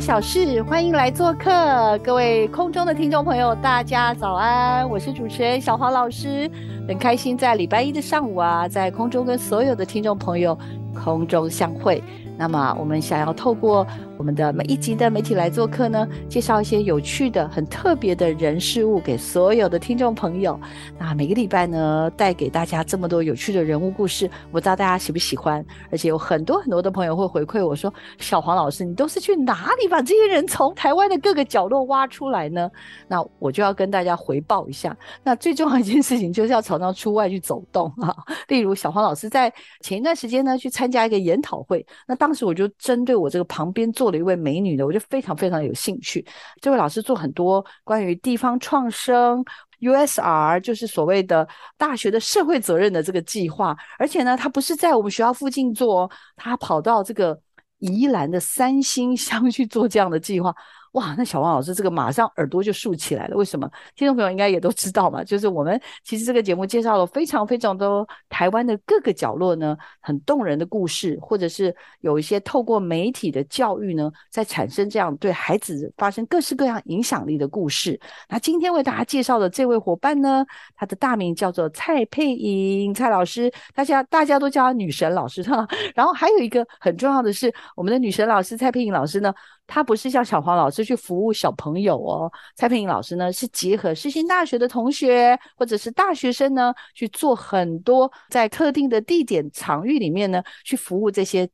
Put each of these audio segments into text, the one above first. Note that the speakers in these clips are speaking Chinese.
小事，欢迎来做客，各位空中的听众朋友，大家早安，我是主持人小黄老师，很开心在礼拜一的上午啊，在空中跟所有的听众朋友空中相会。那么，我们想要透过我们的每一集的媒体来做客呢，介绍一些有趣的、很特别的人事物给所有的听众朋友。那每个礼拜呢，带给大家这么多有趣的人物故事，我不知道大家喜不喜欢？而且有很多很多的朋友会回馈我说：“小黄老师，你都是去哪里把这些人从台湾的各个角落挖出来呢？”那我就要跟大家回报一下。那最重要一件事情就是要常常出外去走动啊。例如，小黄老师在前一段时间呢，去参加一个研讨会，那当当时我就针对我这个旁边坐了一位美女的，我就非常非常有兴趣。这位老师做很多关于地方创生、USR，就是所谓的大学的社会责任的这个计划。而且呢，他不是在我们学校附近做，他跑到这个宜兰的三星乡去做这样的计划。哇，那小王老师这个马上耳朵就竖起来了。为什么？听众朋友应该也都知道嘛，就是我们其实这个节目介绍了非常非常多台湾的各个角落呢，很动人的故事，或者是有一些透过媒体的教育呢，在产生这样对孩子发生各式各样影响力的故事。那今天为大家介绍的这位伙伴呢，他的大名叫做蔡佩莹，蔡老师，大家大家都叫她女神老师哈。然后还有一个很重要的是，我们的女神老师蔡佩莹老师呢。他不是像小黄老师去服务小朋友哦，蔡佩颖老师呢是结合世新大学的同学或者是大学生呢去做很多在特定的地点场域里面呢去服务这些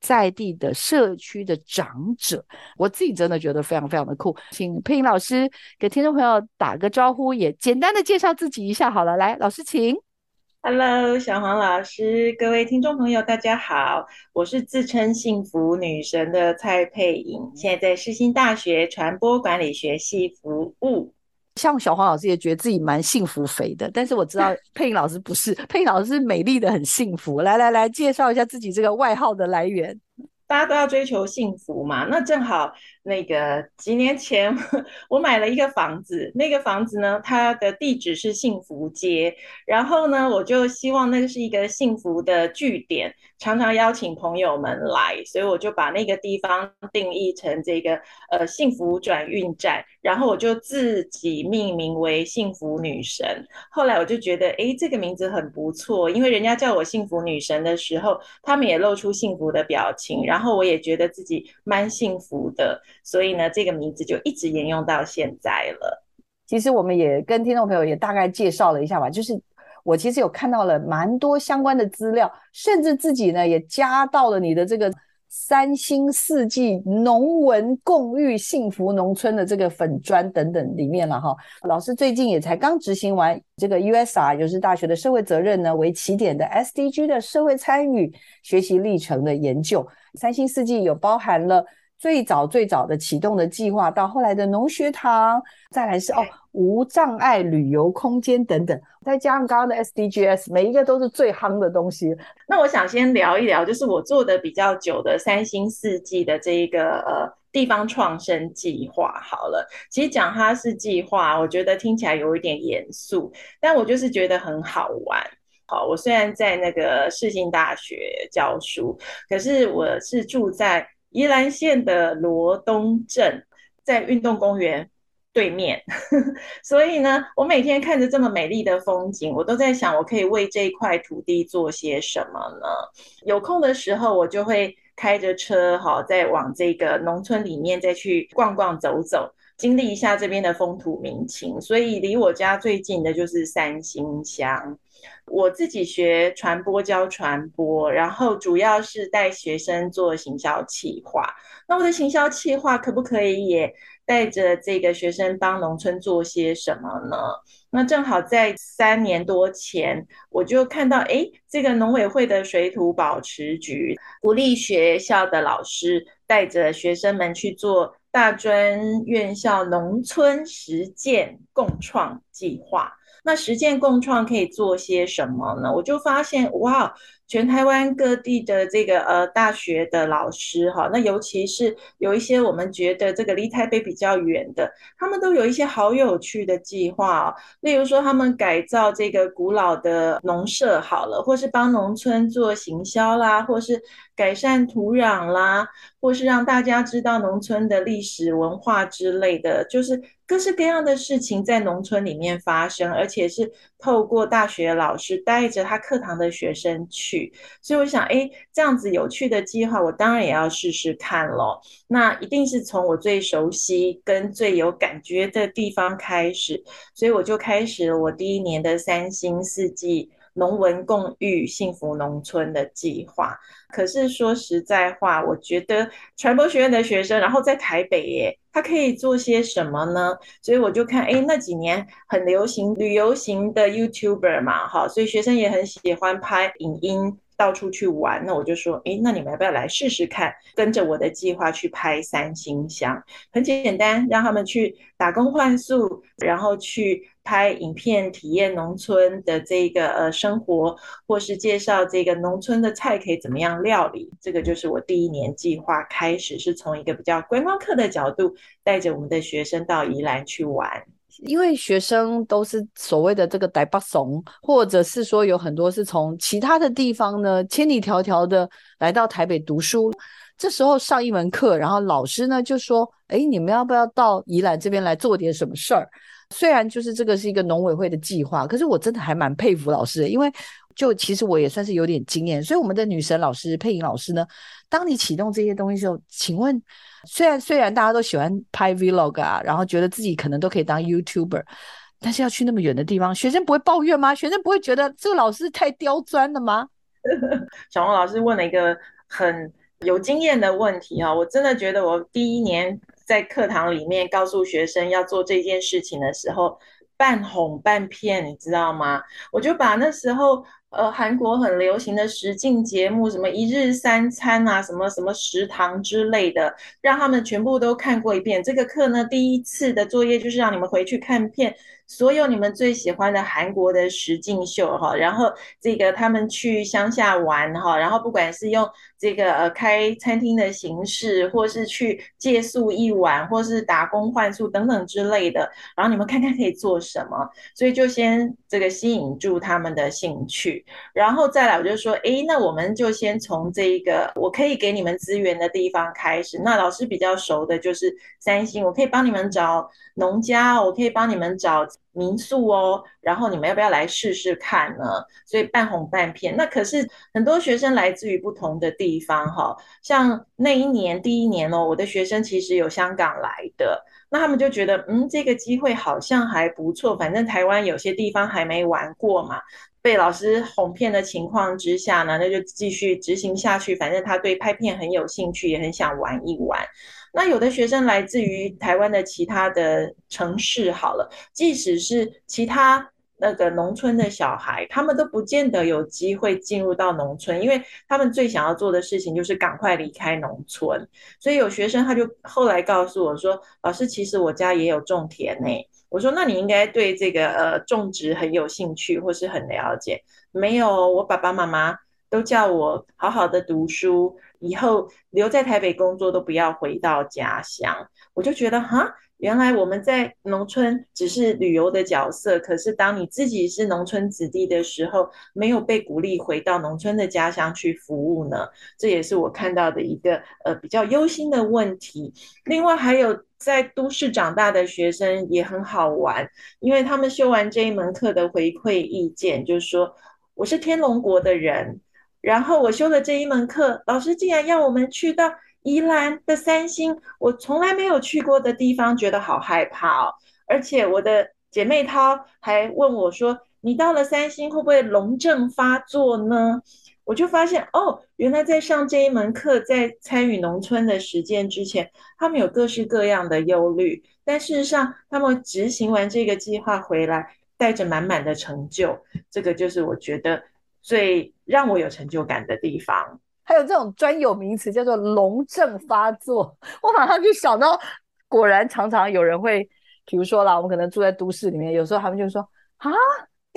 在地的社区的长者，我自己真的觉得非常非常的酷，请佩颖老师给听众朋友打个招呼，也简单的介绍自己一下好了，来，老师请。Hello，小黄老师，各位听众朋友，大家好，我是自称幸福女神的蔡佩颖，现在在世新大学传播管理学系服务。像小黄老师也觉得自己蛮幸福肥的，但是我知道 佩颖老师不是，佩颖老师是美丽的很幸福。来来来，介绍一下自己这个外号的来源。大家都要追求幸福嘛，那正好。那个几年前，我买了一个房子，那个房子呢，它的地址是幸福街，然后呢，我就希望那个是一个幸福的据点，常常邀请朋友们来，所以我就把那个地方定义成这个呃幸福转运站，然后我就自己命名为幸福女神。后来我就觉得，哎，这个名字很不错，因为人家叫我幸福女神的时候，他们也露出幸福的表情，然后我也觉得自己蛮幸福的。所以呢，这个名字就一直沿用到现在了。其实我们也跟听众朋友也大概介绍了一下吧，就是我其实有看到了蛮多相关的资料，甚至自己呢也加到了你的这个三星四季农文共育幸福农村的这个粉砖等等里面了哈。老师最近也才刚执行完这个 USR，就是大学的社会责任呢为起点的 SDG 的社会参与学习历程的研究。三星四季有包含了。最早最早的启动的计划，到后来的农学堂，再来是哦无障碍旅游空间等等，再加上刚刚的 SDGs，每一个都是最夯的东西。那我想先聊一聊，就是我做的比较久的三星四季的这一个呃地方创生计划。好了，其实讲它是计划，我觉得听起来有一点严肃，但我就是觉得很好玩。好，我虽然在那个世新大学教书，可是我是住在。宜兰县的罗东镇在运动公园对面，所以呢，我每天看着这么美丽的风景，我都在想，我可以为这一块土地做些什么呢？有空的时候，我就会开着车，哈，再往这个农村里面再去逛逛走走。经历一下这边的风土民情，所以离我家最近的就是三星乡。我自己学传播教传播，然后主要是带学生做行销企划。那我的行销企划可不可以也带着这个学生帮农村做些什么呢？那正好在三年多前，我就看到，哎，这个农委会的水土保持局鼓励学校的老师带着学生们去做大专院校农村实践共创计划。那实践共创可以做些什么呢？我就发现，哇！全台湾各地的这个呃大学的老师哈，那尤其是有一些我们觉得这个离台北比较远的，他们都有一些好有趣的计划哦。例如说，他们改造这个古老的农舍好了，或是帮农村做行销啦，或是改善土壤啦，或是让大家知道农村的历史文化之类的，就是各式各样的事情在农村里面发生，而且是透过大学老师带着他课堂的学生去。所以我想，哎，这样子有趣的计划，我当然也要试试看咯。那一定是从我最熟悉跟最有感觉的地方开始，所以我就开始了我第一年的三星四季农文共育幸福农村的计划。可是说实在话，我觉得传播学院的学生，然后在台北耶，他可以做些什么呢？所以我就看，哎，那几年很流行旅游型的 YouTuber 嘛，哈，所以学生也很喜欢拍影音。到处去玩，那我就说，哎，那你们要不要来试试看，跟着我的计划去拍三星乡？很简单，让他们去打工换宿，然后去拍影片，体验农村的这个呃生活，或是介绍这个农村的菜可以怎么样料理。这个就是我第一年计划开始，是从一个比较观光客的角度，带着我们的学生到宜兰去玩。因为学生都是所谓的这个“呆巴怂”，或者是说有很多是从其他的地方呢，千里迢迢的来到台北读书。这时候上一门课，然后老师呢就说：“哎，你们要不要到宜兰这边来做点什么事儿？”虽然就是这个是一个农委会的计划，可是我真的还蛮佩服老师的，因为就其实我也算是有点经验。所以我们的女神老师配音老师呢，当你启动这些东西时候，请问？虽然虽然大家都喜欢拍 vlog 啊，然后觉得自己可能都可以当 YouTuber，但是要去那么远的地方，学生不会抱怨吗？学生不会觉得这个老师太刁钻了吗？小王老师问了一个很有经验的问题啊，我真的觉得我第一年在课堂里面告诉学生要做这件事情的时候，半哄半骗，你知道吗？我就把那时候。呃，韩国很流行的实境节目，什么一日三餐啊，什么什么食堂之类的，让他们全部都看过一遍。这个课呢，第一次的作业就是让你们回去看片。所有你们最喜欢的韩国的实境秀哈，然后这个他们去乡下玩哈，然后不管是用这个呃开餐厅的形式，或是去借宿一晚，或是打工换宿等等之类的，然后你们看看可以做什么，所以就先这个吸引住他们的兴趣，然后再来我就说，哎，那我们就先从这一个我可以给你们资源的地方开始，那老师比较熟的就是三星，我可以帮你们找农家，我可以帮你们找。民宿哦，然后你们要不要来试试看呢？所以半哄半骗。那可是很多学生来自于不同的地方哈，像那一年第一年哦，我的学生其实有香港来的，那他们就觉得嗯，这个机会好像还不错，反正台湾有些地方还没玩过嘛。被老师哄骗的情况之下呢，那就继续执行下去。反正他对拍片很有兴趣，也很想玩一玩。那有的学生来自于台湾的其他的城市，好了，即使是其他那个农村的小孩，他们都不见得有机会进入到农村，因为他们最想要做的事情就是赶快离开农村。所以有学生他就后来告诉我说：“老师，其实我家也有种田呢。”我说：“那你应该对这个呃种植很有兴趣，或是很了解。”没有，我爸爸妈妈都叫我好好的读书。以后留在台北工作都不要回到家乡，我就觉得哈，原来我们在农村只是旅游的角色，可是当你自己是农村子弟的时候，没有被鼓励回到农村的家乡去服务呢？这也是我看到的一个呃比较忧心的问题。另外还有在都市长大的学生也很好玩，因为他们修完这一门课的回馈意见就是说，我是天龙国的人。然后我修了这一门课，老师竟然要我们去到宜兰的三星，我从来没有去过的地方，觉得好害怕哦。而且我的姐妹涛还问我说：“你到了三星会不会龙症发作呢？”我就发现哦，原来在上这一门课，在参与农村的实践之前，他们有各式各样的忧虑，但事实上，他们执行完这个计划回来，带着满满的成就。这个就是我觉得最让我有成就感的地方。还有这种专有名词叫做“龙症发作”，我马上就想到，果然常常有人会，比如说啦，我们可能住在都市里面，有时候他们就说啊。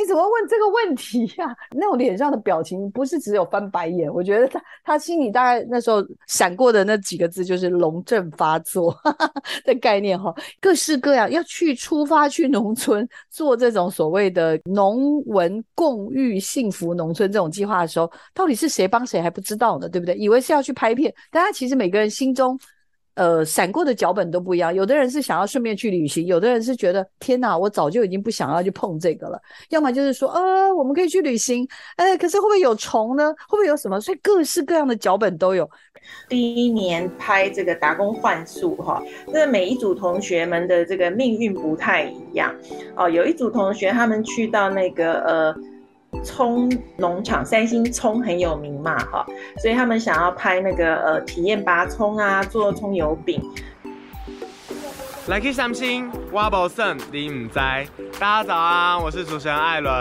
你怎么问这个问题呀？那种脸上的表情不是只有翻白眼，我觉得他他心里大概那时候闪过的那几个字就是“龙症发作 ”的概念哈。各式各样要去出发去农村做这种所谓的农文共育幸福农村这种计划的时候，到底是谁帮谁还不知道呢？对不对？以为是要去拍片，但他其实每个人心中。呃，闪过的脚本都不一样。有的人是想要顺便去旅行，有的人是觉得天哪，我早就已经不想要去碰这个了。要么就是说，呃，我们可以去旅行，哎，可是会不会有虫呢？会不会有什么？所以各式各样的脚本都有。第一年拍这个打工换宿哈，那每一组同学们的这个命运不太一样哦。有一组同学他们去到那个呃。葱农场，三星葱很有名嘛，哈，所以他们想要拍那个呃体验拔葱啊，做葱油饼。来去三星，我无算你唔知。大家早安，我是主持人艾伦。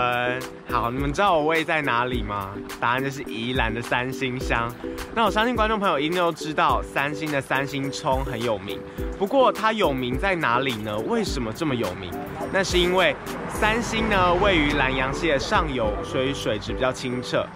好，你们知道我位在哪里吗？答案就是宜兰的三星乡。那我相信观众朋友一定都知道，三星的三星葱很有名。不过它有名在哪里呢？为什么这么有名？那是因为三星呢位于南洋溪的上游，所以水质比较清澈。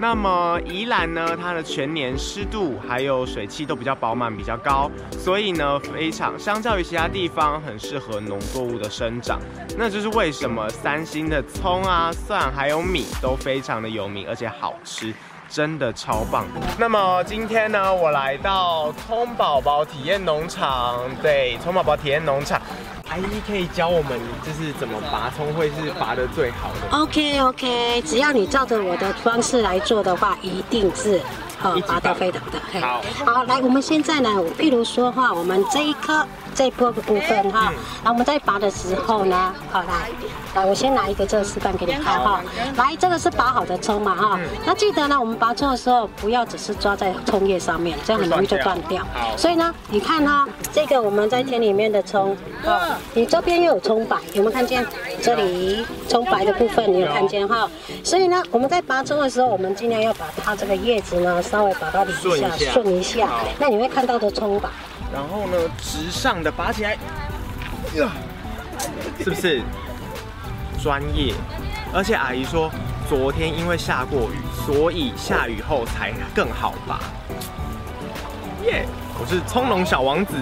那么宜兰呢，它的全年湿度还有水汽都比较饱满，比较高，所以呢，非常相较于其他地方，很适合农作物的生长。那就是为什么三星的葱啊、蒜还有米都非常的有名，而且好吃，真的超棒。那么今天呢，我来到葱宝宝体验农场，对，葱宝宝体验农场。阿姨可以教我们，就是怎么拔葱会是拔的最好的。OK OK，只要你照着我的方式来做的话，一定是呃拔到非常的好。好，来，我们现在呢，譬如说哈，我们这一颗。这一波的部分哈，然后我们在拔的时候呢，好来，来我先拿一个这个示范给你看哈，来这个是拔好的葱嘛哈，那记得呢，我们拔葱的时候不要只是抓在葱叶上面，这样很容易就断掉。所以呢，你看哈，这个我们在田里面的葱，啊，你这边又有葱白，有没有看见？这里葱白的部分你有看见哈？所以呢，我们在拔葱的时候，我们尽量要把它这个叶子呢稍微把它理一下，顺一下，那你会看到的葱吧。然后呢，直上的拔起来，呀，是不是专业？而且阿姨说，昨天因为下过雨，所以下雨后才更好拔。耶，我是葱龙小王子。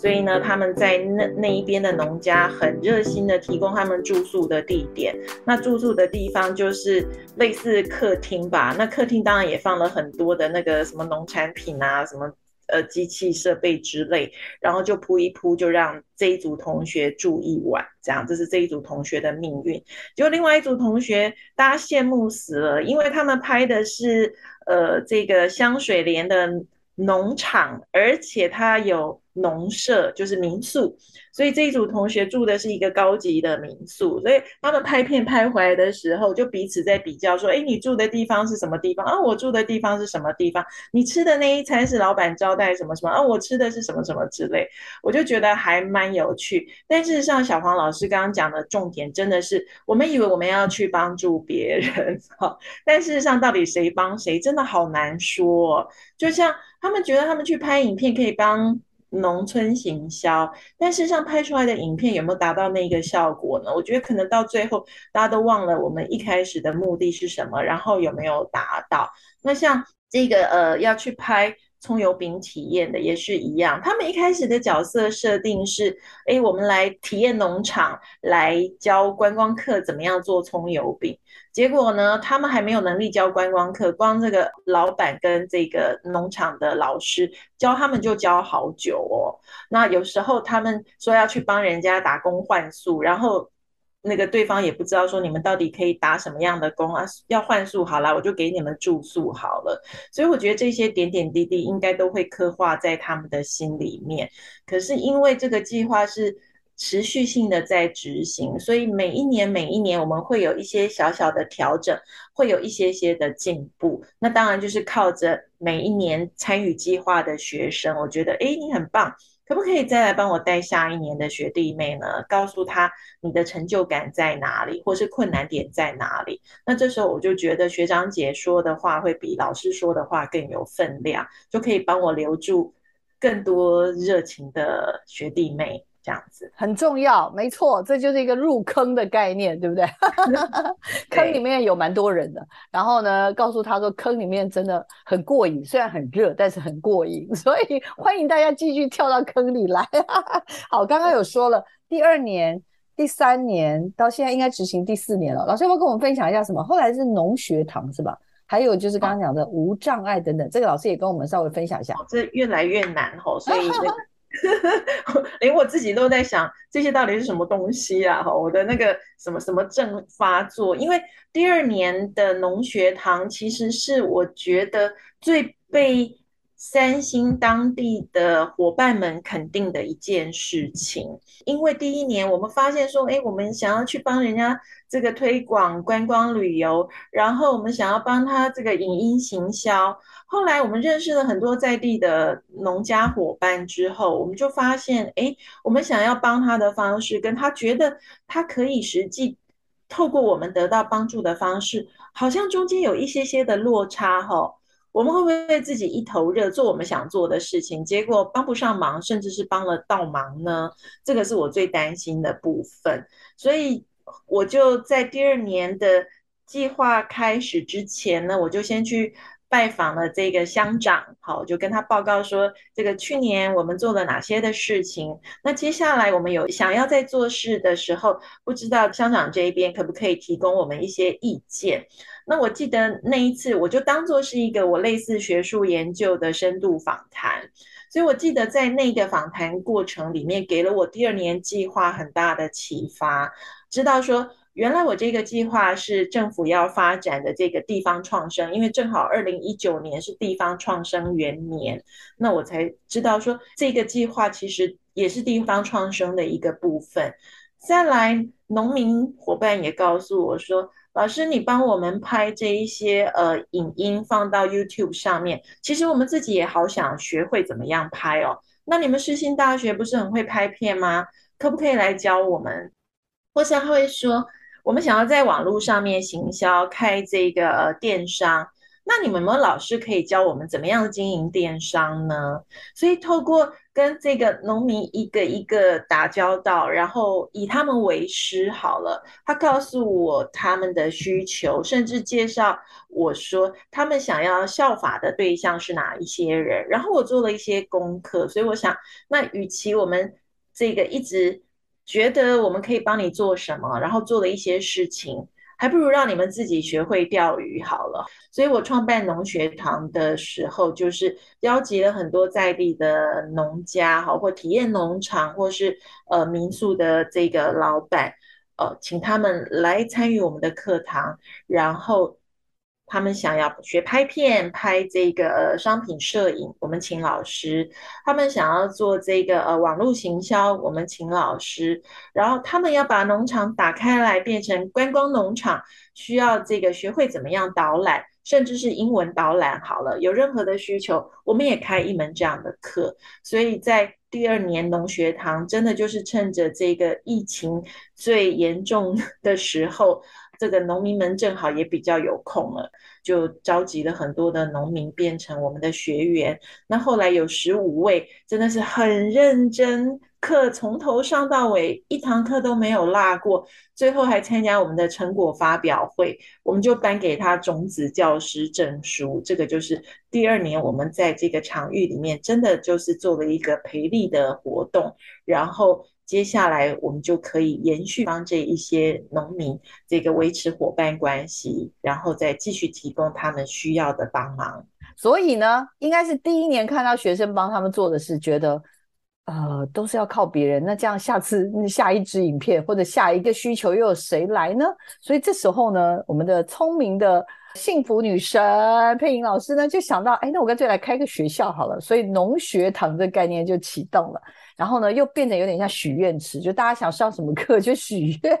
所以呢，他们在那那一边的农家很热心的提供他们住宿的地点。那住宿的地方就是类似客厅吧。那客厅当然也放了很多的那个什么农产品啊，什么呃机器设备之类。然后就铺一铺，就让这一组同学住一晚，这样这是这一组同学的命运。就另外一组同学，大家羡慕死了，因为他们拍的是呃这个香水莲的农场，而且它有。农舍就是民宿，所以这一组同学住的是一个高级的民宿，所以他们拍片拍回来的时候，就彼此在比较说：“哎，你住的地方是什么地方？啊，我住的地方是什么地方？你吃的那一餐是老板招待什么什么？啊，我吃的是什么什么之类。”我就觉得还蛮有趣。但事实上，小黄老师刚刚讲的重点真的是，我们以为我们要去帮助别人，哈，但事实上到底谁帮谁，真的好难说。就像他们觉得他们去拍影片可以帮。农村行销，但事实上拍出来的影片有没有达到那个效果呢？我觉得可能到最后大家都忘了我们一开始的目的是什么，然后有没有达到？那像这个呃要去拍葱油饼体验的也是一样，他们一开始的角色设定是，哎，我们来体验农场，来教观光客怎么样做葱油饼。结果呢，他们还没有能力教观光客，光这个老板跟这个农场的老师教他们就教好久哦。那有时候他们说要去帮人家打工换宿，然后那个对方也不知道说你们到底可以打什么样的工啊？要换宿好了，我就给你们住宿好了。所以我觉得这些点点滴滴应该都会刻画在他们的心里面。可是因为这个计划是持续性的在执行，所以每一年每一年我们会有一些小小的调整，会有一些些的进步。那当然就是靠着每一年参与计划的学生，我觉得哎，你很棒。可不可以再来帮我带下一年的学弟妹呢？告诉他你的成就感在哪里，或是困难点在哪里？那这时候我就觉得学长姐说的话会比老师说的话更有分量，就可以帮我留住更多热情的学弟妹。这样子很重要，没错，这就是一个入坑的概念，对不对？坑里面有蛮多人的，然后呢，告诉他说坑里面真的很过瘾，虽然很热，但是很过瘾，所以欢迎大家继续跳到坑里来。好，刚刚有说了，第二年、第三年到现在应该执行第四年了。老师要不要跟我们分享一下什么？后来是农学堂是吧？还有就是刚刚讲的无障碍等等，这个老师也跟我们稍微分享一下。这越来越难吼，所以。连我自己都在想，这些到底是什么东西啊？哈，我的那个什么什么症发作？因为第二年的农学堂其实是我觉得最被。三星当地的伙伴们肯定的一件事情，因为第一年我们发现说，哎，我们想要去帮人家这个推广观光旅游，然后我们想要帮他这个影音行销。后来我们认识了很多在地的农家伙伴之后，我们就发现，哎，我们想要帮他的方式，跟他觉得他可以实际透过我们得到帮助的方式，好像中间有一些些的落差，哈。我们会不会为自己一头热做我们想做的事情，结果帮不上忙，甚至是帮了倒忙呢？这个是我最担心的部分。所以我就在第二年的计划开始之前呢，我就先去。拜访了这个乡长，好，我就跟他报告说，这个去年我们做了哪些的事情。那接下来我们有想要在做事的时候，不知道乡长这一边可不可以提供我们一些意见？那我记得那一次，我就当做是一个我类似学术研究的深度访谈，所以我记得在那个访谈过程里面，给了我第二年计划很大的启发，知道说。原来我这个计划是政府要发展的这个地方创生，因为正好二零一九年是地方创生元年，那我才知道说这个计划其实也是地方创生的一个部分。再来，农民伙伴也告诉我说，老师你帮我们拍这一些呃影音放到 YouTube 上面，其实我们自己也好想学会怎么样拍哦。那你们世新大学不是很会拍片吗？可不可以来教我们？或是他会说。我们想要在网络上面行销，开这个电商，那你们有没有老师可以教我们怎么样经营电商呢？所以透过跟这个农民一个一个打交道，然后以他们为师好了，他告诉我他们的需求，甚至介绍我说他们想要效法的对象是哪一些人，然后我做了一些功课，所以我想，那与其我们这个一直。觉得我们可以帮你做什么，然后做了一些事情，还不如让你们自己学会钓鱼好了。所以我创办农学堂的时候，就是邀集了很多在地的农家，好或体验农场，或是呃民宿的这个老板，呃，请他们来参与我们的课堂，然后。他们想要学拍片、拍这个商品摄影，我们请老师；他们想要做这个呃网络行销，我们请老师。然后他们要把农场打开来变成观光农场，需要这个学会怎么样导览，甚至是英文导览。好了，有任何的需求，我们也开一门这样的课。所以在第二年农学堂，真的就是趁着这个疫情最严重的时候。这个农民们正好也比较有空了，就召集了很多的农民变成我们的学员。那后来有十五位，真的是很认真，课从头上到尾，一堂课都没有落过。最后还参加我们的成果发表会，我们就颁给他种子教师证书。这个就是第二年我们在这个场域里面，真的就是做了一个培力的活动，然后。接下来我们就可以延续帮这一些农民这个维持伙伴关系，然后再继续提供他们需要的帮忙。所以呢，应该是第一年看到学生帮他们做的事，觉得呃，都是要靠别人。那这样下次下一支影片或者下一个需求又有谁来呢？所以这时候呢，我们的聪明的幸福女神佩莹老师呢，就想到，哎，那我干脆来开个学校好了。所以农学堂这概念就启动了。然后呢，又变得有点像许愿池，就大家想上什么课就许愿。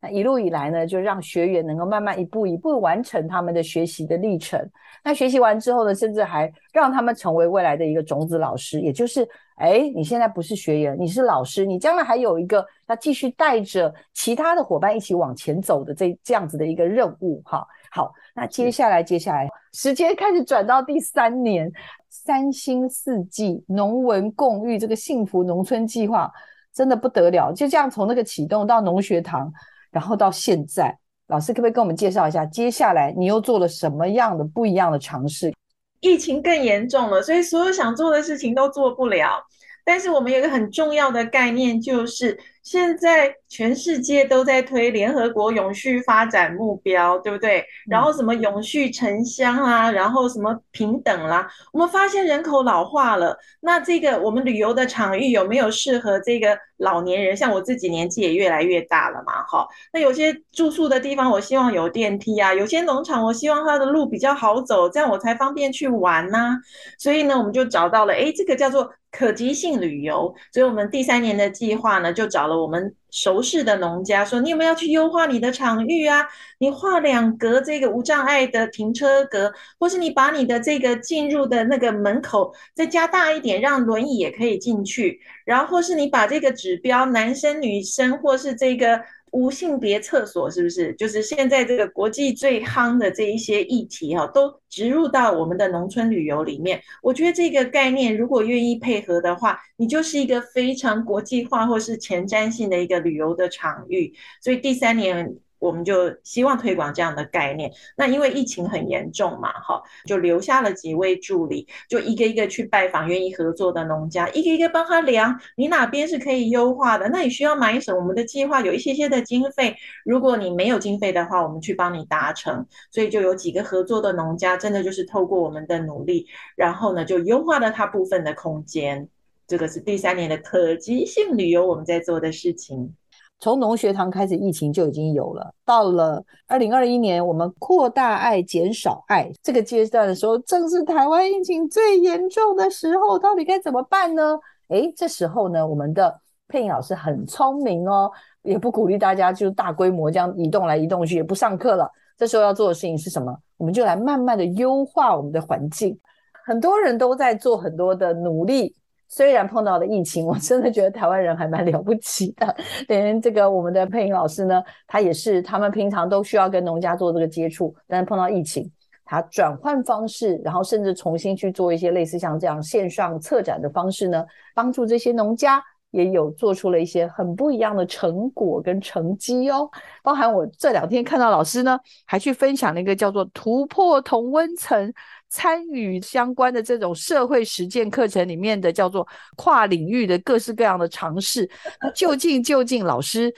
那一路以来呢，就让学员能够慢慢一步一步完成他们的学习的历程。那学习完之后呢，甚至还让他们成为未来的一个种子老师，也就是，哎，你现在不是学员，你是老师，你将来还有一个要继续带着其他的伙伴一起往前走的这这样子的一个任务。哈，好，那接下来接下来时间开始转到第三年。三星四季农文共育这个幸福农村计划真的不得了，就这样从那个启动到农学堂，然后到现在，老师可不可以跟我们介绍一下，接下来你又做了什么样的不一样的尝试？疫情更严重了，所以所有想做的事情都做不了。但是我们有一个很重要的概念，就是现在全世界都在推联合国永续发展目标，对不对？然后什么永续城乡啊，然后什么平等啦，我们发现人口老化了，那这个我们旅游的场域有没有适合这个老年人？像我自己年纪也越来越大了嘛，哈。那有些住宿的地方，我希望有电梯啊；有些农场，我希望它的路比较好走，这样我才方便去玩呐。所以呢，我们就找到了，哎，这个叫做。可及性旅游，所以我们第三年的计划呢，就找了我们熟识的农家，说你有没有要去优化你的场域啊？你画两格这个无障碍的停车格，或是你把你的这个进入的那个门口再加大一点，让轮椅也可以进去。然后是你把这个指标，男生、女生，或是这个。无性别厕所是不是？就是现在这个国际最夯的这一些议题哈，都植入到我们的农村旅游里面。我觉得这个概念如果愿意配合的话，你就是一个非常国际化或是前瞻性的一个旅游的场域。所以第三年。我们就希望推广这样的概念。那因为疫情很严重嘛，哈，就留下了几位助理，就一个一个去拜访愿意合作的农家，一个一个帮他量，你哪边是可以优化的？那你需要买什么？我们的计划有一些些的经费，如果你没有经费的话，我们去帮你达成。所以就有几个合作的农家，真的就是透过我们的努力，然后呢，就优化了他部分的空间。这个是第三年的可及性旅游我们在做的事情。从农学堂开始，疫情就已经有了。到了二零二一年，我们扩大爱、减少爱这个阶段的时候，正是台湾疫情最严重的时候。到底该怎么办呢？诶，这时候呢，我们的配音老师很聪明哦，也不鼓励大家就大规模这样移动来移动去，也不上课了。这时候要做的事情是什么？我们就来慢慢的优化我们的环境。很多人都在做很多的努力。虽然碰到了疫情，我真的觉得台湾人还蛮了不起的。连这个我们的配音老师呢，他也是，他们平常都需要跟农家做这个接触，但是碰到疫情，他转换方式，然后甚至重新去做一些类似像这样线上策展的方式呢，帮助这些农家也有做出了一些很不一样的成果跟成绩哦。包含我这两天看到老师呢，还去分享了一个叫做突破同温层。参与相关的这种社会实践课程里面的叫做跨领域的各式各样的尝试，那究竟究竟老师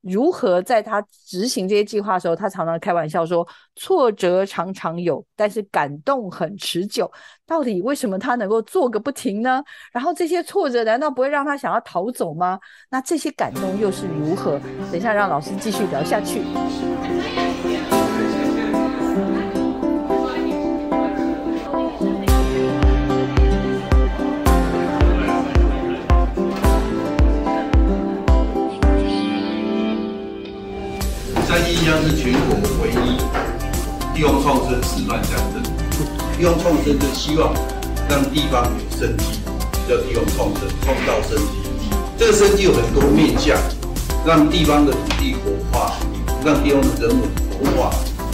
如何在他执行这些计划的时候，他常常开玩笑说挫折常常有，但是感动很持久。到底为什么他能够做个不停呢？然后这些挫折难道不会让他想要逃走吗？那这些感动又是如何？等一下让老师继续聊下去。将是全国唯一地方创生示范乡镇。地方创生就希望让地方有生机，叫地方创生，创造生机。这个生机有很多面向，让地方的土地活化，让地方的人文活化，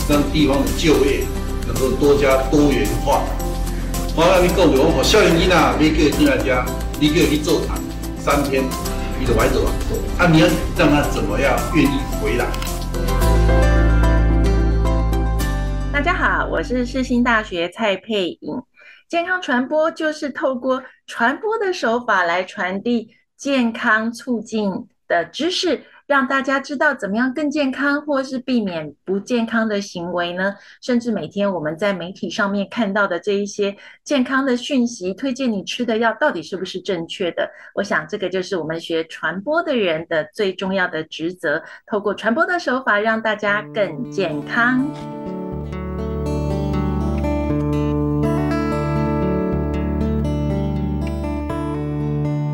让地方的就业能够多加多元化。我跟你讲，我我少年囡仔每个月进来家，你叫去做厂三天，你就白走了。啊，你要让他怎么样愿意回来？大家好，我是世新大学蔡佩颖。健康传播就是透过传播的手法来传递健康促进的知识，让大家知道怎么样更健康，或是避免不健康的行为呢？甚至每天我们在媒体上面看到的这一些健康的讯息，推荐你吃的药到底是不是正确的？我想这个就是我们学传播的人的最重要的职责，透过传播的手法让大家更健康。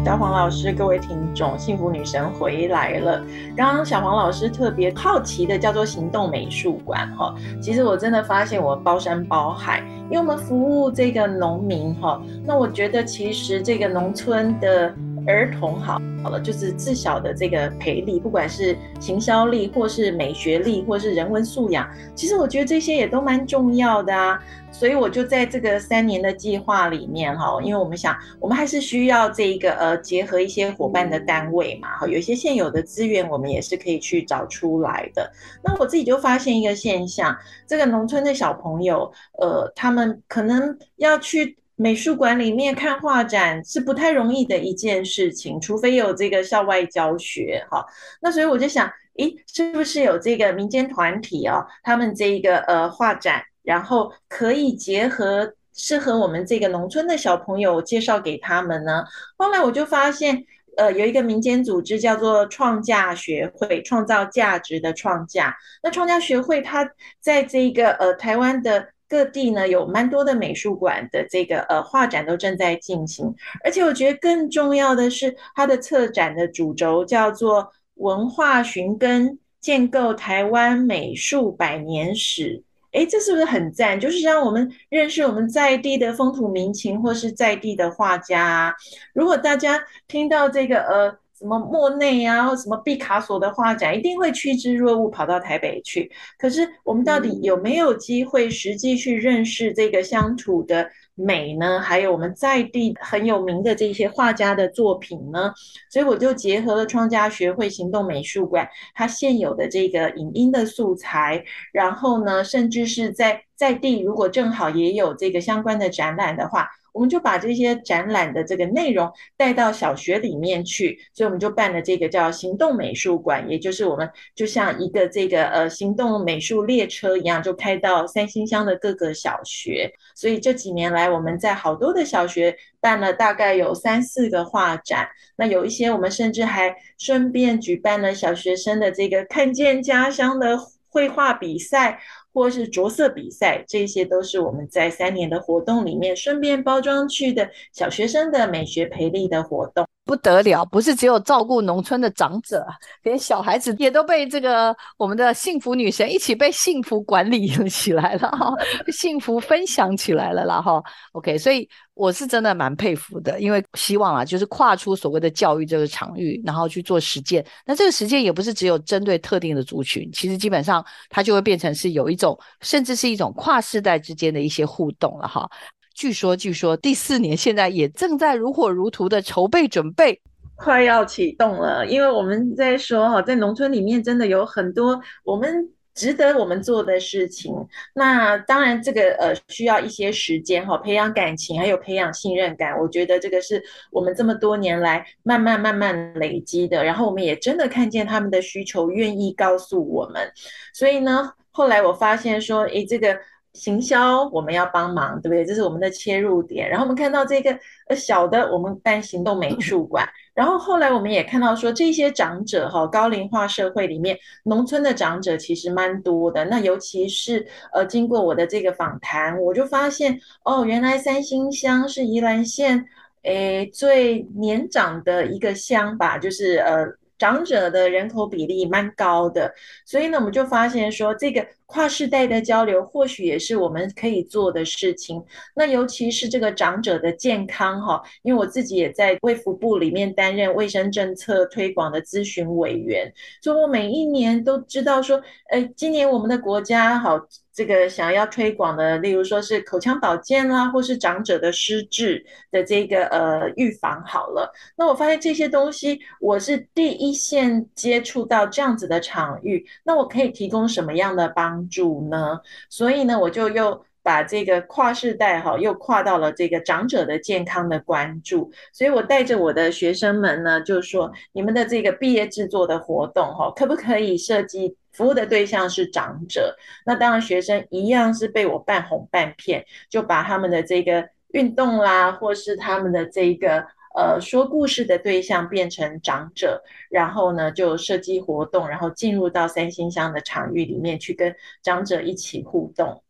小黄老师，各位听众，幸福女神回来了。刚刚小黄老师特别好奇的叫做行动美术馆哈，其实我真的发现我包山包海，因为我们服务这个农民哈，那我觉得其实这个农村的。儿童好好了，就是自小的这个培力，不管是行销力，或是美学力，或是人文素养，其实我觉得这些也都蛮重要的啊。所以我就在这个三年的计划里面哈，因为我们想，我们还是需要这一个呃，结合一些伙伴的单位嘛，哈，有一些现有的资源，我们也是可以去找出来的。那我自己就发现一个现象，这个农村的小朋友，呃，他们可能要去。美术馆里面看画展是不太容易的一件事情，除非有这个校外教学哈。那所以我就想，诶，是不是有这个民间团体哦，他们这一个呃画展，然后可以结合适合我们这个农村的小朋友介绍给他们呢？后来我就发现，呃，有一个民间组织叫做创价学会，创造价值的创价。那创价学会它在这个呃台湾的。各地呢有蛮多的美术馆的这个呃画展都正在进行，而且我觉得更重要的是它的策展的主轴叫做文化寻根，建构台湾美术百年史。诶，这是不是很赞？就是让我们认识我们在地的风土民情，或是在地的画家。如果大家听到这个呃。什么莫内啊，或什么毕卡索的画展，一定会趋之若鹜跑到台北去。可是我们到底有没有机会实际去认识这个乡土的美呢？还有我们在地很有名的这些画家的作品呢？所以我就结合了创家学会行动美术馆它现有的这个影音的素材，然后呢，甚至是在在地如果正好也有这个相关的展览的话。我们就把这些展览的这个内容带到小学里面去，所以我们就办了这个叫行动美术馆，也就是我们就像一个这个呃行动美术列车一样，就开到三星乡的各个小学。所以这几年来，我们在好多的小学办了大概有三四个画展，那有一些我们甚至还顺便举办了小学生的这个看见家乡的绘画比赛。或是着色比赛，这些都是我们在三年的活动里面顺便包装去的小学生的美学培力的活动。不得了，不是只有照顾农村的长者，连小孩子也都被这个我们的幸福女神一起被幸福管理起来了哈，幸福分享起来了啦哈。OK，所以我是真的蛮佩服的，因为希望啊，就是跨出所谓的教育这个场域，然后去做实践。那这个实践也不是只有针对特定的族群，其实基本上它就会变成是有一种，甚至是一种跨世代之间的一些互动了哈。据说，据说第四年现在也正在如火如荼的筹备准备，快要启动了。因为我们在说哈，在农村里面真的有很多我们值得我们做的事情。那当然，这个呃需要一些时间哈，培养感情，还有培养信任感。我觉得这个是我们这么多年来慢慢慢慢累积的。然后我们也真的看见他们的需求，愿意告诉我们。所以呢，后来我发现说，诶，这个。行销我们要帮忙，对不对？这是我们的切入点。然后我们看到这个呃小的，我们办行动美术馆。然后后来我们也看到说，这些长者哈，高龄化社会里面，农村的长者其实蛮多的。那尤其是呃，经过我的这个访谈，我就发现哦，原来三星乡是宜兰县诶最年长的一个乡吧，就是呃。长者的人口比例蛮高的，所以呢，我们就发现说，这个跨世代的交流或许也是我们可以做的事情。那尤其是这个长者的健康哈，因为我自己也在卫福部里面担任卫生政策推广的咨询委员，所以我每一年都知道说，呃，今年我们的国家好。这个想要推广的，例如说是口腔保健啦，或是长者的失智的这个呃预防好了。那我发现这些东西，我是第一线接触到这样子的场域，那我可以提供什么样的帮助呢？所以呢，我就又把这个跨世代哈，又跨到了这个长者的健康的关注。所以我带着我的学生们呢，就说你们的这个毕业制作的活动哈，可不可以设计服务的对象是长者？那当然学生一样是被我半哄半骗，就把他们的这个运动啦，或是他们的这个。呃，说故事的对象变成长者，然后呢，就设计活动，然后进入到三星乡的场域里面去跟长者一起互动。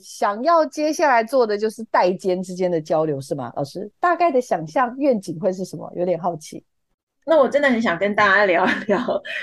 想要接下来做的就是代间之间的交流，是吗？老师，大概的想象愿景会是什么？有点好奇。那我真的很想跟大家聊一聊，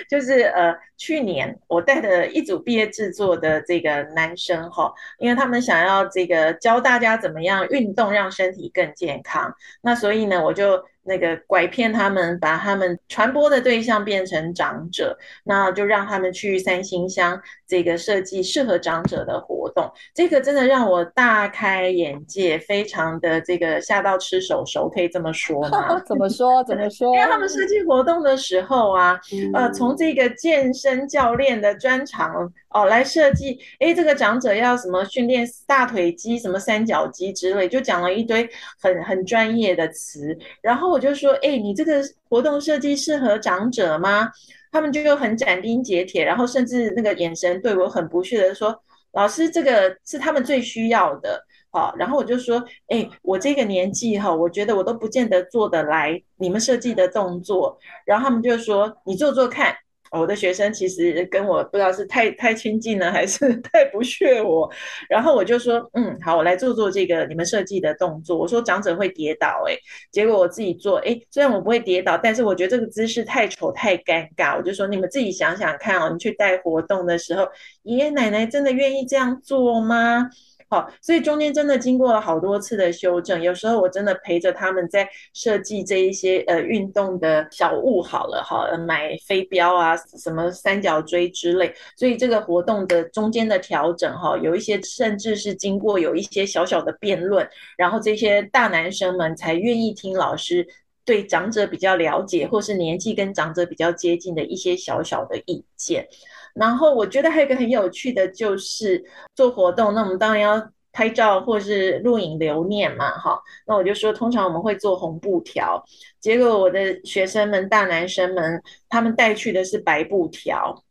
就是呃，去年我带的一组毕业制作的这个男生哈，因为他们想要这个教大家怎么样运动，让身体更健康，那所以呢，我就。那个拐骗他们，把他们传播的对象变成长者，那就让他们去三星乡这个设计适合长者的活动。这个真的让我大开眼界，非常的这个吓到吃手手，可以这么说吗？怎么说？怎么说？因为他们设计活动的时候啊，呃，从这个健身教练的专长。哦，来设计，哎，这个长者要什么训练大腿肌、什么三角肌之类，就讲了一堆很很专业的词。然后我就说，哎，你这个活动设计适合长者吗？他们就又很斩钉截铁，然后甚至那个眼神对我很不屑的说，老师，这个是他们最需要的。好，然后我就说，哎，我这个年纪哈，我觉得我都不见得做得来你们设计的动作。然后他们就说，你做做看。我的学生其实跟我不知道是太太亲近了，还是 太不屑我。然后我就说，嗯，好，我来做做这个你们设计的动作。我说长者会跌倒，哎，结果我自己做，哎，虽然我不会跌倒，但是我觉得这个姿势太丑太尴尬。我就说你们自己想想看哦，你去带活动的时候，爷爷奶奶真的愿意这样做吗？好，所以中间真的经过了好多次的修正，有时候我真的陪着他们在设计这一些呃运动的小物，好了哈，买飞镖啊，什么三角锥之类，所以这个活动的中间的调整哈，有一些甚至是经过有一些小小的辩论，然后这些大男生们才愿意听老师对长者比较了解，或是年纪跟长者比较接近的一些小小的意见。然后我觉得还有一个很有趣的，就是做活动，那我们当然要拍照或是录影留念嘛，哈。那我就说，通常我们会做红布条，结果我的学生们、大男生们，他们带去的是白布条，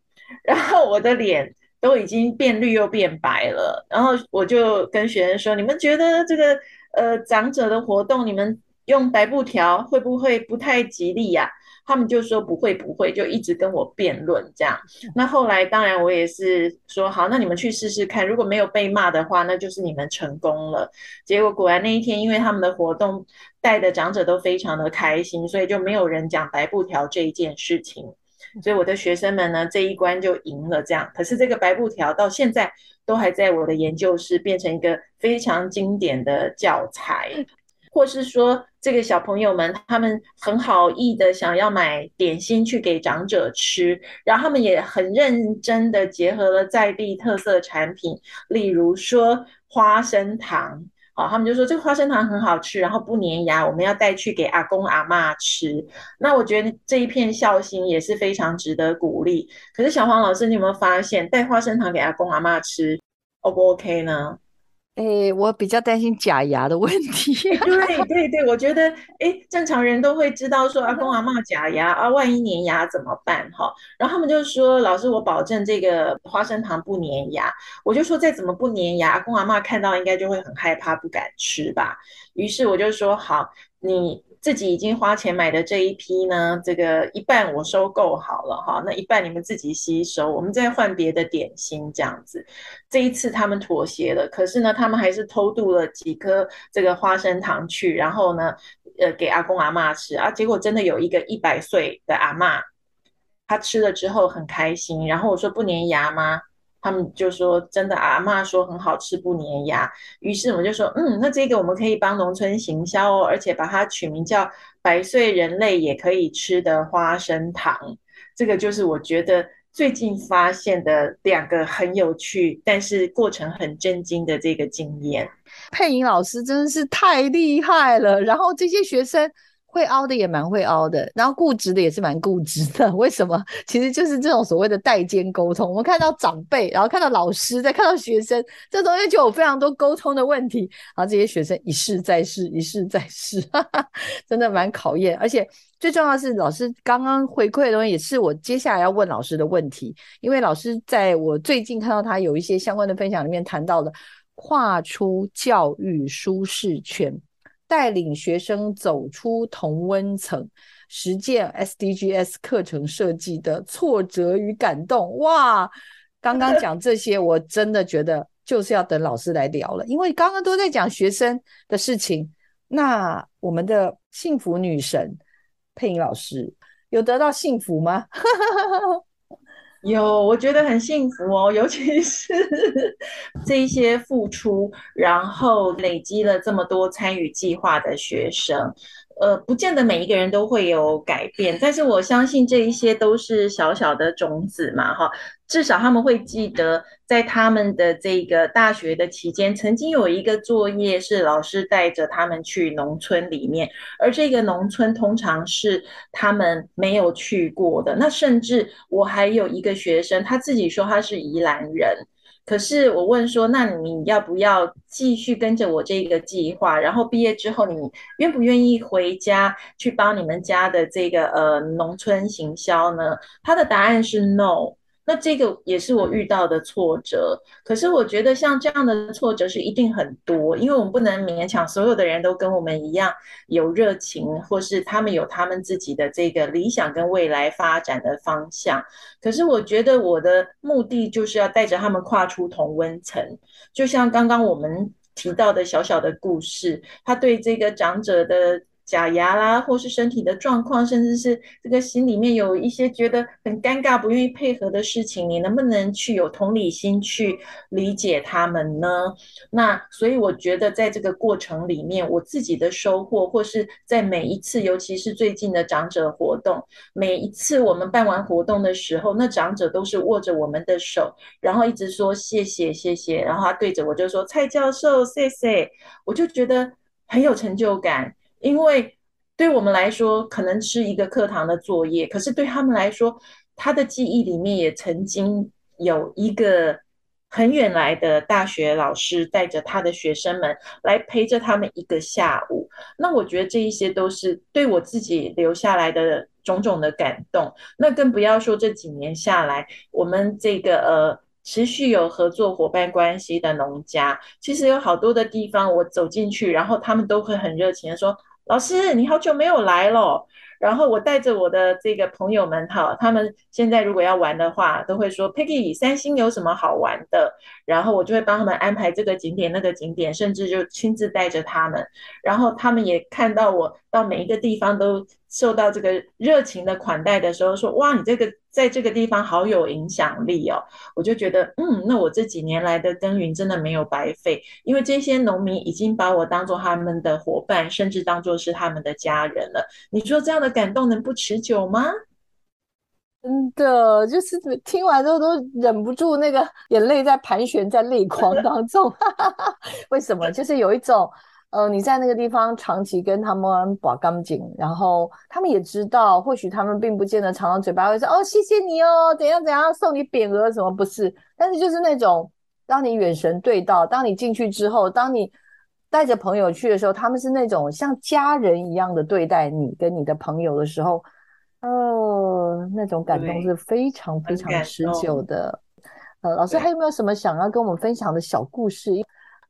然后我的脸都已经变绿又变白了。然后我就跟学生说：“你们觉得这个呃长者的活动，你们用白布条会不会不太吉利呀？”他们就说不会不会，就一直跟我辩论这样。那后来当然我也是说好，那你们去试试看，如果没有被骂的话，那就是你们成功了。结果果然那一天，因为他们的活动带的长者都非常的开心，所以就没有人讲白布条这一件事情。所以我的学生们呢这一关就赢了这样。可是这个白布条到现在都还在我的研究室，变成一个非常经典的教材。或是说，这个小朋友们他们很好意的想要买点心去给长者吃，然后他们也很认真的结合了在地特色产品，例如说花生糖，好，他们就说这个花生糖很好吃，然后不粘牙，我们要带去给阿公阿妈吃。那我觉得这一片孝心也是非常值得鼓励。可是小黄老师，你有没有发现带花生糖给阿公阿妈吃，O 不 OK 呢？哎，我比较担心假牙的问题。对对对，我觉得哎，正常人都会知道说啊公阿妈假牙啊，万一粘牙怎么办？哈，然后他们就说老师，我保证这个花生糖不粘牙。我就说再怎么不粘牙，公阿妈看到应该就会很害怕，不敢吃吧。于是我就说好，你。自己已经花钱买的这一批呢，这个一半我收购好了哈，那一半你们自己吸收，我们再换别的点心这样子。这一次他们妥协了，可是呢，他们还是偷渡了几颗这个花生糖去，然后呢，呃，给阿公阿妈吃啊。结果真的有一个一百岁的阿妈，她吃了之后很开心。然后我说不粘牙吗？他们就说真的，阿妈说很好吃，不粘牙。于是我们就说，嗯，那这个我们可以帮农村行销哦，而且把它取名叫“百岁人类也可以吃的花生糖”。这个就是我觉得最近发现的两个很有趣，但是过程很震惊的这个经验。佩莹老师真的是太厉害了，然后这些学生。会凹的也蛮会凹的，然后固执的也是蛮固执的。为什么？其实就是这种所谓的代间沟通。我们看到长辈，然后看到老师，再看到学生，这中间就有非常多沟通的问题。然后这些学生一试再试，一试再试，真的蛮考验。而且最重要的是，老师刚刚回馈的东西也是我接下来要问老师的问题。因为老师在我最近看到他有一些相关的分享里面谈到了跨出教育舒适圈。带领学生走出同温层，实践 SDGs 课程设计的挫折与感动。哇，刚刚讲这些，我真的觉得就是要等老师来聊了，因为刚刚都在讲学生的事情。那我们的幸福女神佩莹老师有得到幸福吗？有，我觉得很幸福哦，尤其是 这一些付出，然后累积了这么多参与计划的学生。呃，不见得每一个人都会有改变，但是我相信这一些都是小小的种子嘛，哈，至少他们会记得，在他们的这个大学的期间，曾经有一个作业是老师带着他们去农村里面，而这个农村通常是他们没有去过的。那甚至我还有一个学生，他自己说他是宜兰人。可是我问说，那你要不要继续跟着我这个计划？然后毕业之后，你愿不愿意回家去帮你们家的这个呃农村行销呢？他的答案是 no。那这个也是我遇到的挫折，可是我觉得像这样的挫折是一定很多，因为我们不能勉强所有的人都跟我们一样有热情，或是他们有他们自己的这个理想跟未来发展的方向。可是我觉得我的目的就是要带着他们跨出同温层，就像刚刚我们提到的小小的故事，他对这个长者的。假牙啦，或是身体的状况，甚至是这个心里面有一些觉得很尴尬、不愿意配合的事情，你能不能去有同理心去理解他们呢？那所以我觉得在这个过程里面，我自己的收获，或是在每一次，尤其是最近的长者活动，每一次我们办完活动的时候，那长者都是握着我们的手，然后一直说谢谢谢谢，然后他对着我就说蔡教授谢谢，我就觉得很有成就感。因为对我们来说，可能是一个课堂的作业，可是对他们来说，他的记忆里面也曾经有一个很远来的大学老师带着他的学生们来陪着他们一个下午。那我觉得这一些都是对我自己留下来的种种的感动。那更不要说这几年下来，我们这个呃。持续有合作伙伴关系的农家，其实有好多的地方，我走进去，然后他们都会很热情的说：“老师，你好久没有来了。”然后我带着我的这个朋友们哈，他们现在如果要玩的话，都会说：“Peggy，三星有什么好玩的？”然后我就会帮他们安排这个景点、那个景点，甚至就亲自带着他们。然后他们也看到我到每一个地方都受到这个热情的款待的时候，说：“哇，你这个。”在这个地方好有影响力哦，我就觉得，嗯，那我这几年来的耕耘真的没有白费，因为这些农民已经把我当做他们的伙伴，甚至当做是他们的家人了。你说这样的感动能不持久吗？真的，就是听完之后都忍不住那个眼泪在盘旋在泪 眶当中。为什么？就是有一种。呃，你在那个地方长期跟他们把干净，然后他们也知道，或许他们并不见得常常嘴巴会说哦，谢谢你哦，怎样怎样送你匾额什么不是？但是就是那种，当你眼神对到，当你进去之后，当你带着朋友去的时候，他们是那种像家人一样的对待你跟你的朋友的时候，呃，那种感动是非常非常持久的。呃，老师还有没有什么想要跟我们分享的小故事？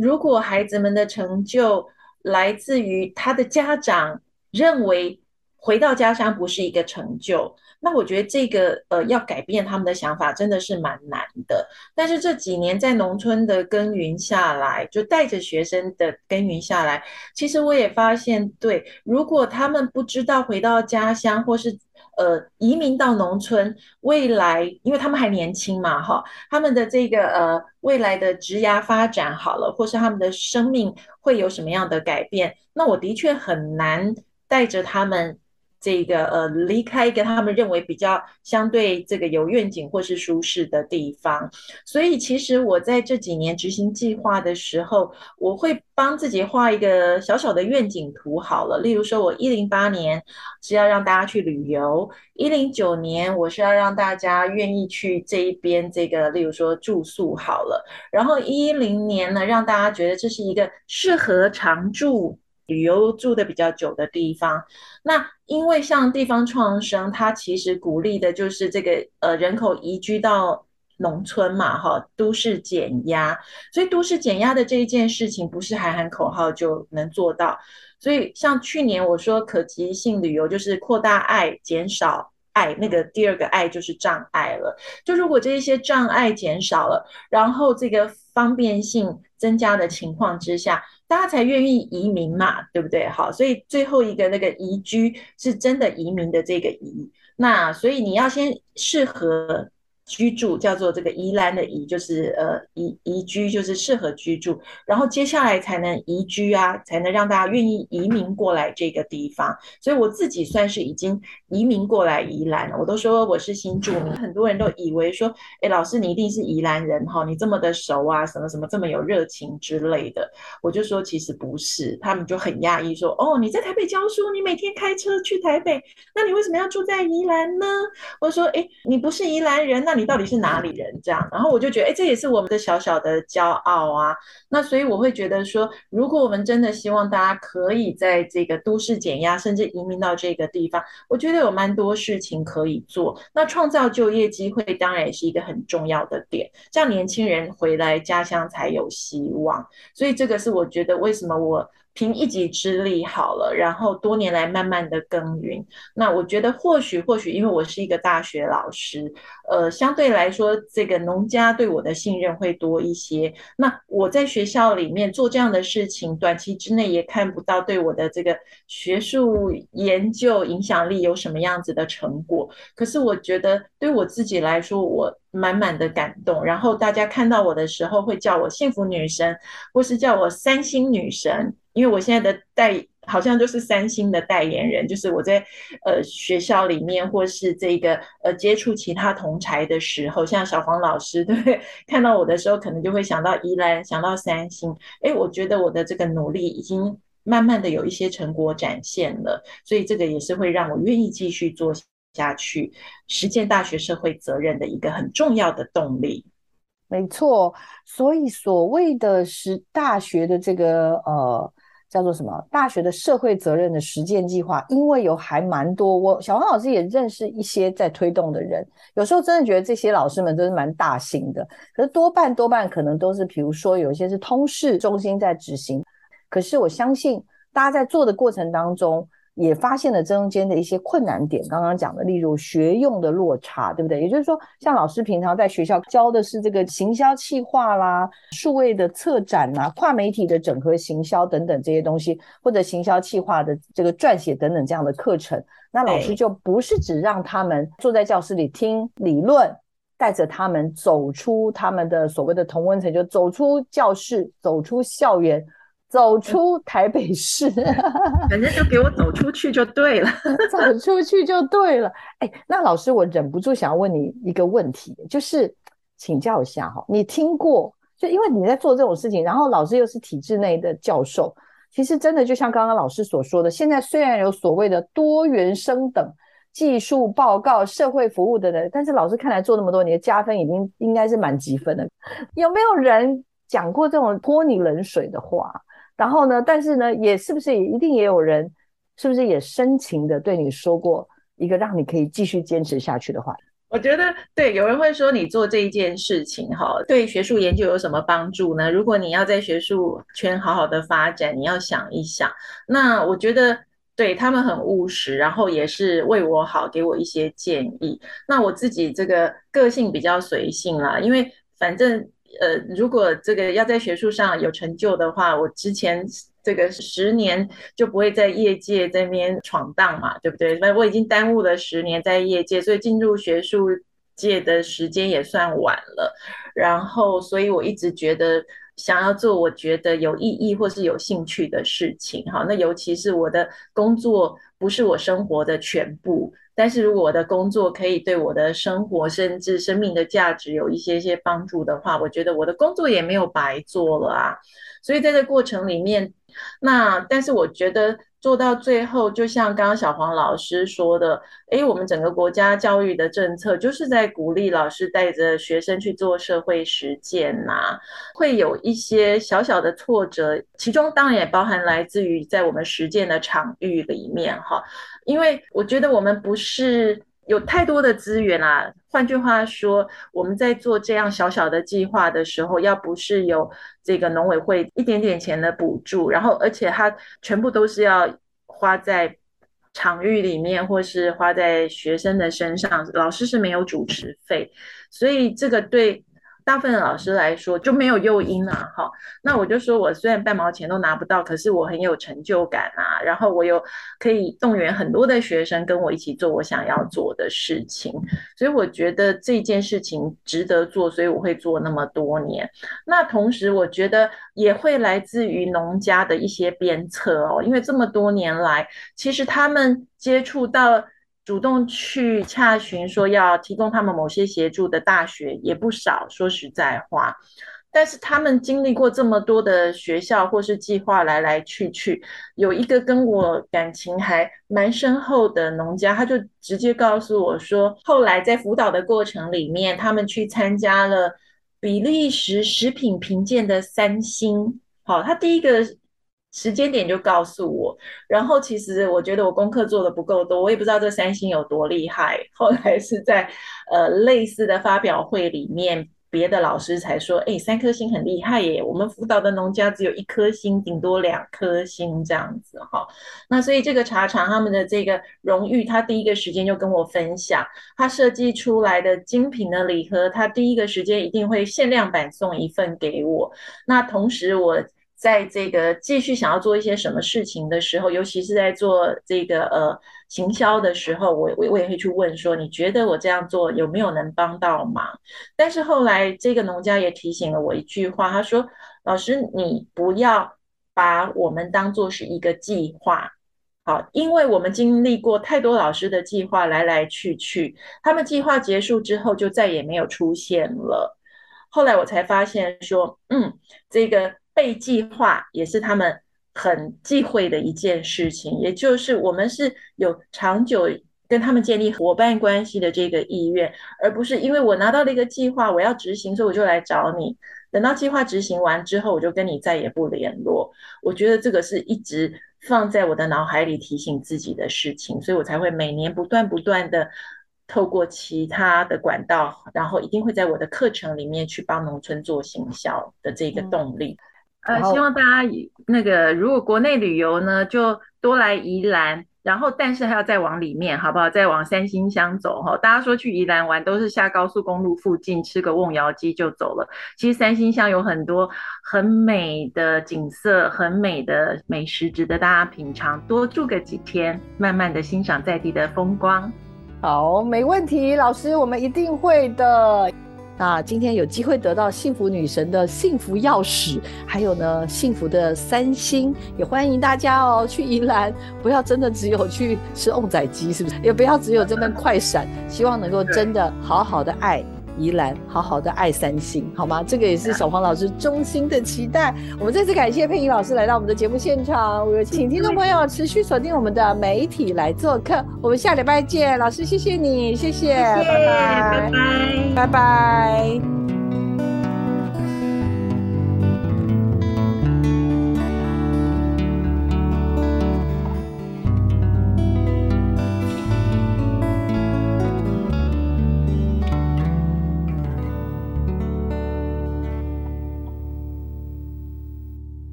如果孩子们的成就来自于他的家长认为回到家乡不是一个成就，那我觉得这个呃要改变他们的想法真的是蛮难的。但是这几年在农村的耕耘下来，就带着学生的耕耘下来，其实我也发现，对，如果他们不知道回到家乡或是。呃，移民到农村，未来因为他们还年轻嘛，哈，他们的这个呃未来的职涯发展好了，或是他们的生命会有什么样的改变？那我的确很难带着他们这个呃离开一个他们认为比较相对这个有愿景或是舒适的地方，所以其实我在这几年执行计划的时候，我会帮自己画一个小小的愿景图好了。例如说，我一零八年是要让大家去旅游，一零九年我是要让大家愿意去这一边这个，例如说住宿好了，然后一零年呢，让大家觉得这是一个适合常住。旅游住的比较久的地方，那因为像地方创生，它其实鼓励的就是这个呃人口移居到农村嘛，哈，都市减压，所以都市减压的这一件事情不是喊喊口号就能做到。所以像去年我说可及性旅游，就是扩大爱，减少爱，那个第二个爱就是障碍了。就如果这一些障碍减少了，然后这个方便性增加的情况之下。大家才愿意移民嘛，对不对？好，所以最后一个那个移居是真的移民的这个移，那所以你要先适合。居住叫做这个宜兰的宜，就是呃宜宜居，就是适合居住。然后接下来才能移居啊，才能让大家愿意移民过来这个地方。所以我自己算是已经移民过来宜兰了。我都说我是新住民，很多人都以为说，哎，老师你一定是宜兰人哈，你这么的熟啊，什么什么这么有热情之类的。我就说其实不是，他们就很讶异说，哦，你在台北教书，你每天开车去台北，那你为什么要住在宜兰呢？我说，哎，你不是宜兰人，那。你到底是哪里人？这样，然后我就觉得，哎，这也是我们的小小的骄傲啊。那所以我会觉得说，如果我们真的希望大家可以在这个都市减压，甚至移民到这个地方，我觉得有蛮多事情可以做。那创造就业机会当然也是一个很重要的点，这样年轻人回来家乡才有希望。所以这个是我觉得为什么我。凭一己之力好了，然后多年来慢慢的耕耘。那我觉得或许或许，因为我是一个大学老师，呃，相对来说，这个农家对我的信任会多一些。那我在学校里面做这样的事情，短期之内也看不到对我的这个学术研究影响力有什么样子的成果。可是我觉得对我自己来说，我满满的感动。然后大家看到我的时候，会叫我幸福女神，或是叫我三星女神。因为我现在的代好像就是三星的代言人，就是我在呃学校里面或是这个呃接触其他同才的时候，像小黄老师 对？看到我的时候，可能就会想到宜兰，想到三星。哎，我觉得我的这个努力已经慢慢的有一些成果展现了，所以这个也是会让我愿意继续做下去，实践大学社会责任的一个很重要的动力。没错，所以所谓的是大学的这个呃。叫做什么？大学的社会责任的实践计划，因为有还蛮多，我小黄老师也认识一些在推动的人。有时候真的觉得这些老师们都是蛮大型的，可是多半多半可能都是，比如说有一些是通识中心在执行。可是我相信大家在做的过程当中。也发现了中间的一些困难点，刚刚讲的，例如学用的落差，对不对？也就是说，像老师平常在学校教的是这个行销企划啦、数位的策展啦、跨媒体的整合行销等等这些东西，或者行销企划的这个撰写等等这样的课程，那老师就不是只让他们坐在教室里听理论，带着他们走出他们的所谓的同温层，就走出教室，走出校园。走出台北市，反正就给我走出去就对了，走出去就对了。哎，那老师，我忍不住想要问你一个问题，就是请教一下哈，你听过？就因为你在做这种事情，然后老师又是体制内的教授，其实真的就像刚刚老师所说的，现在虽然有所谓的多元升等、技术报告、社会服务的人，但是老师看来做那么多年，加分已经应该是满积分了。有没有人讲过这种泼你冷水的话？然后呢？但是呢，也是不是也一定也有人，是不是也深情的对你说过一个让你可以继续坚持下去的话？我觉得对，有人会说你做这一件事情哈，对学术研究有什么帮助呢？如果你要在学术圈好好的发展，你要想一想。那我觉得对他们很务实，然后也是为我好，给我一些建议。那我自己这个个性比较随性啦，因为反正。呃，如果这个要在学术上有成就的话，我之前这个十年就不会在业界这边闯荡嘛，对不对？那我已经耽误了十年在业界，所以进入学术界的时间也算晚了。然后，所以我一直觉得想要做我觉得有意义或是有兴趣的事情。哈，那尤其是我的工作不是我生活的全部，但是如果我的工作可以对我的生活甚至生命的价值有一些些帮助的话，我觉得我的工作也没有白做了啊。所以在这过程里面，那但是我觉得。做到最后，就像刚刚小黄老师说的，诶，我们整个国家教育的政策就是在鼓励老师带着学生去做社会实践呐，会有一些小小的挫折，其中当然也包含来自于在我们实践的场域里面哈，因为我觉得我们不是。有太多的资源啦。换句话说，我们在做这样小小的计划的时候，要不是有这个农委会一点点钱的补助，然后而且它全部都是要花在场域里面，或是花在学生的身上，老师是没有主持费，所以这个对。大部分老师来说就没有诱因啊，哈，那我就说我虽然半毛钱都拿不到，可是我很有成就感啊，然后我有可以动员很多的学生跟我一起做我想要做的事情，所以我觉得这件事情值得做，所以我会做那么多年。那同时我觉得也会来自于农家的一些鞭策哦，因为这么多年来，其实他们接触到。主动去洽询说要提供他们某些协助的大学也不少，说实在话，但是他们经历过这么多的学校或是计划来来去去，有一个跟我感情还蛮深厚的农家，他就直接告诉我说，后来在辅导的过程里面，他们去参加了比利时食品评鉴的三星，好，他第一个。时间点就告诉我，然后其实我觉得我功课做的不够多，我也不知道这三星有多厉害。后来是在呃类似的发表会里面，别的老师才说，哎，三颗星很厉害耶。我们辅导的农家只有一颗星，顶多两颗星这样子哈。那所以这个茶厂他们的这个荣誉，他第一个时间就跟我分享，他设计出来的精品的礼盒，他第一个时间一定会限量版送一份给我。那同时我。在这个继续想要做一些什么事情的时候，尤其是在做这个呃行销的时候，我我我也会去问说，你觉得我这样做有没有能帮到忙？但是后来这个农家也提醒了我一句话，他说：“老师，你不要把我们当做是一个计划，好，因为我们经历过太多老师的计划来来去去，他们计划结束之后就再也没有出现了。后来我才发现说，嗯，这个。”被计划也是他们很忌讳的一件事情，也就是我们是有长久跟他们建立伙伴关系的这个意愿，而不是因为我拿到了一个计划，我要执行，所以我就来找你。等到计划执行完之后，我就跟你再也不联络。我觉得这个是一直放在我的脑海里提醒自己的事情，所以我才会每年不断不断的透过其他的管道，然后一定会在我的课程里面去帮农村做行销的这个动力。呃，希望大家那个如果国内旅游呢，就多来宜兰，然后但是还要再往里面，好不好？再往三星乡走哈。大家说去宜兰玩都是下高速公路附近吃个瓮窑鸡就走了，其实三星乡有很多很美的景色，很美的美食值得大家品尝，多住个几天，慢慢的欣赏在地的风光。好，没问题，老师，我们一定会的。那今天有机会得到幸福女神的幸福钥匙，还有呢幸福的三星，也欢迎大家哦去宜兰，不要真的只有去吃旺仔鸡，是不是？也不要只有这份快闪，希望能够真的好好的爱。宜兰好好的爱三星，好吗？这个也是小黄老师衷心的期待。我们再次感谢佩仪老师来到我们的节目现场，我请听众朋友持续锁定我们的媒体来做客。我们下礼拜见，老师谢谢你，谢谢，拜拜，拜拜，拜拜。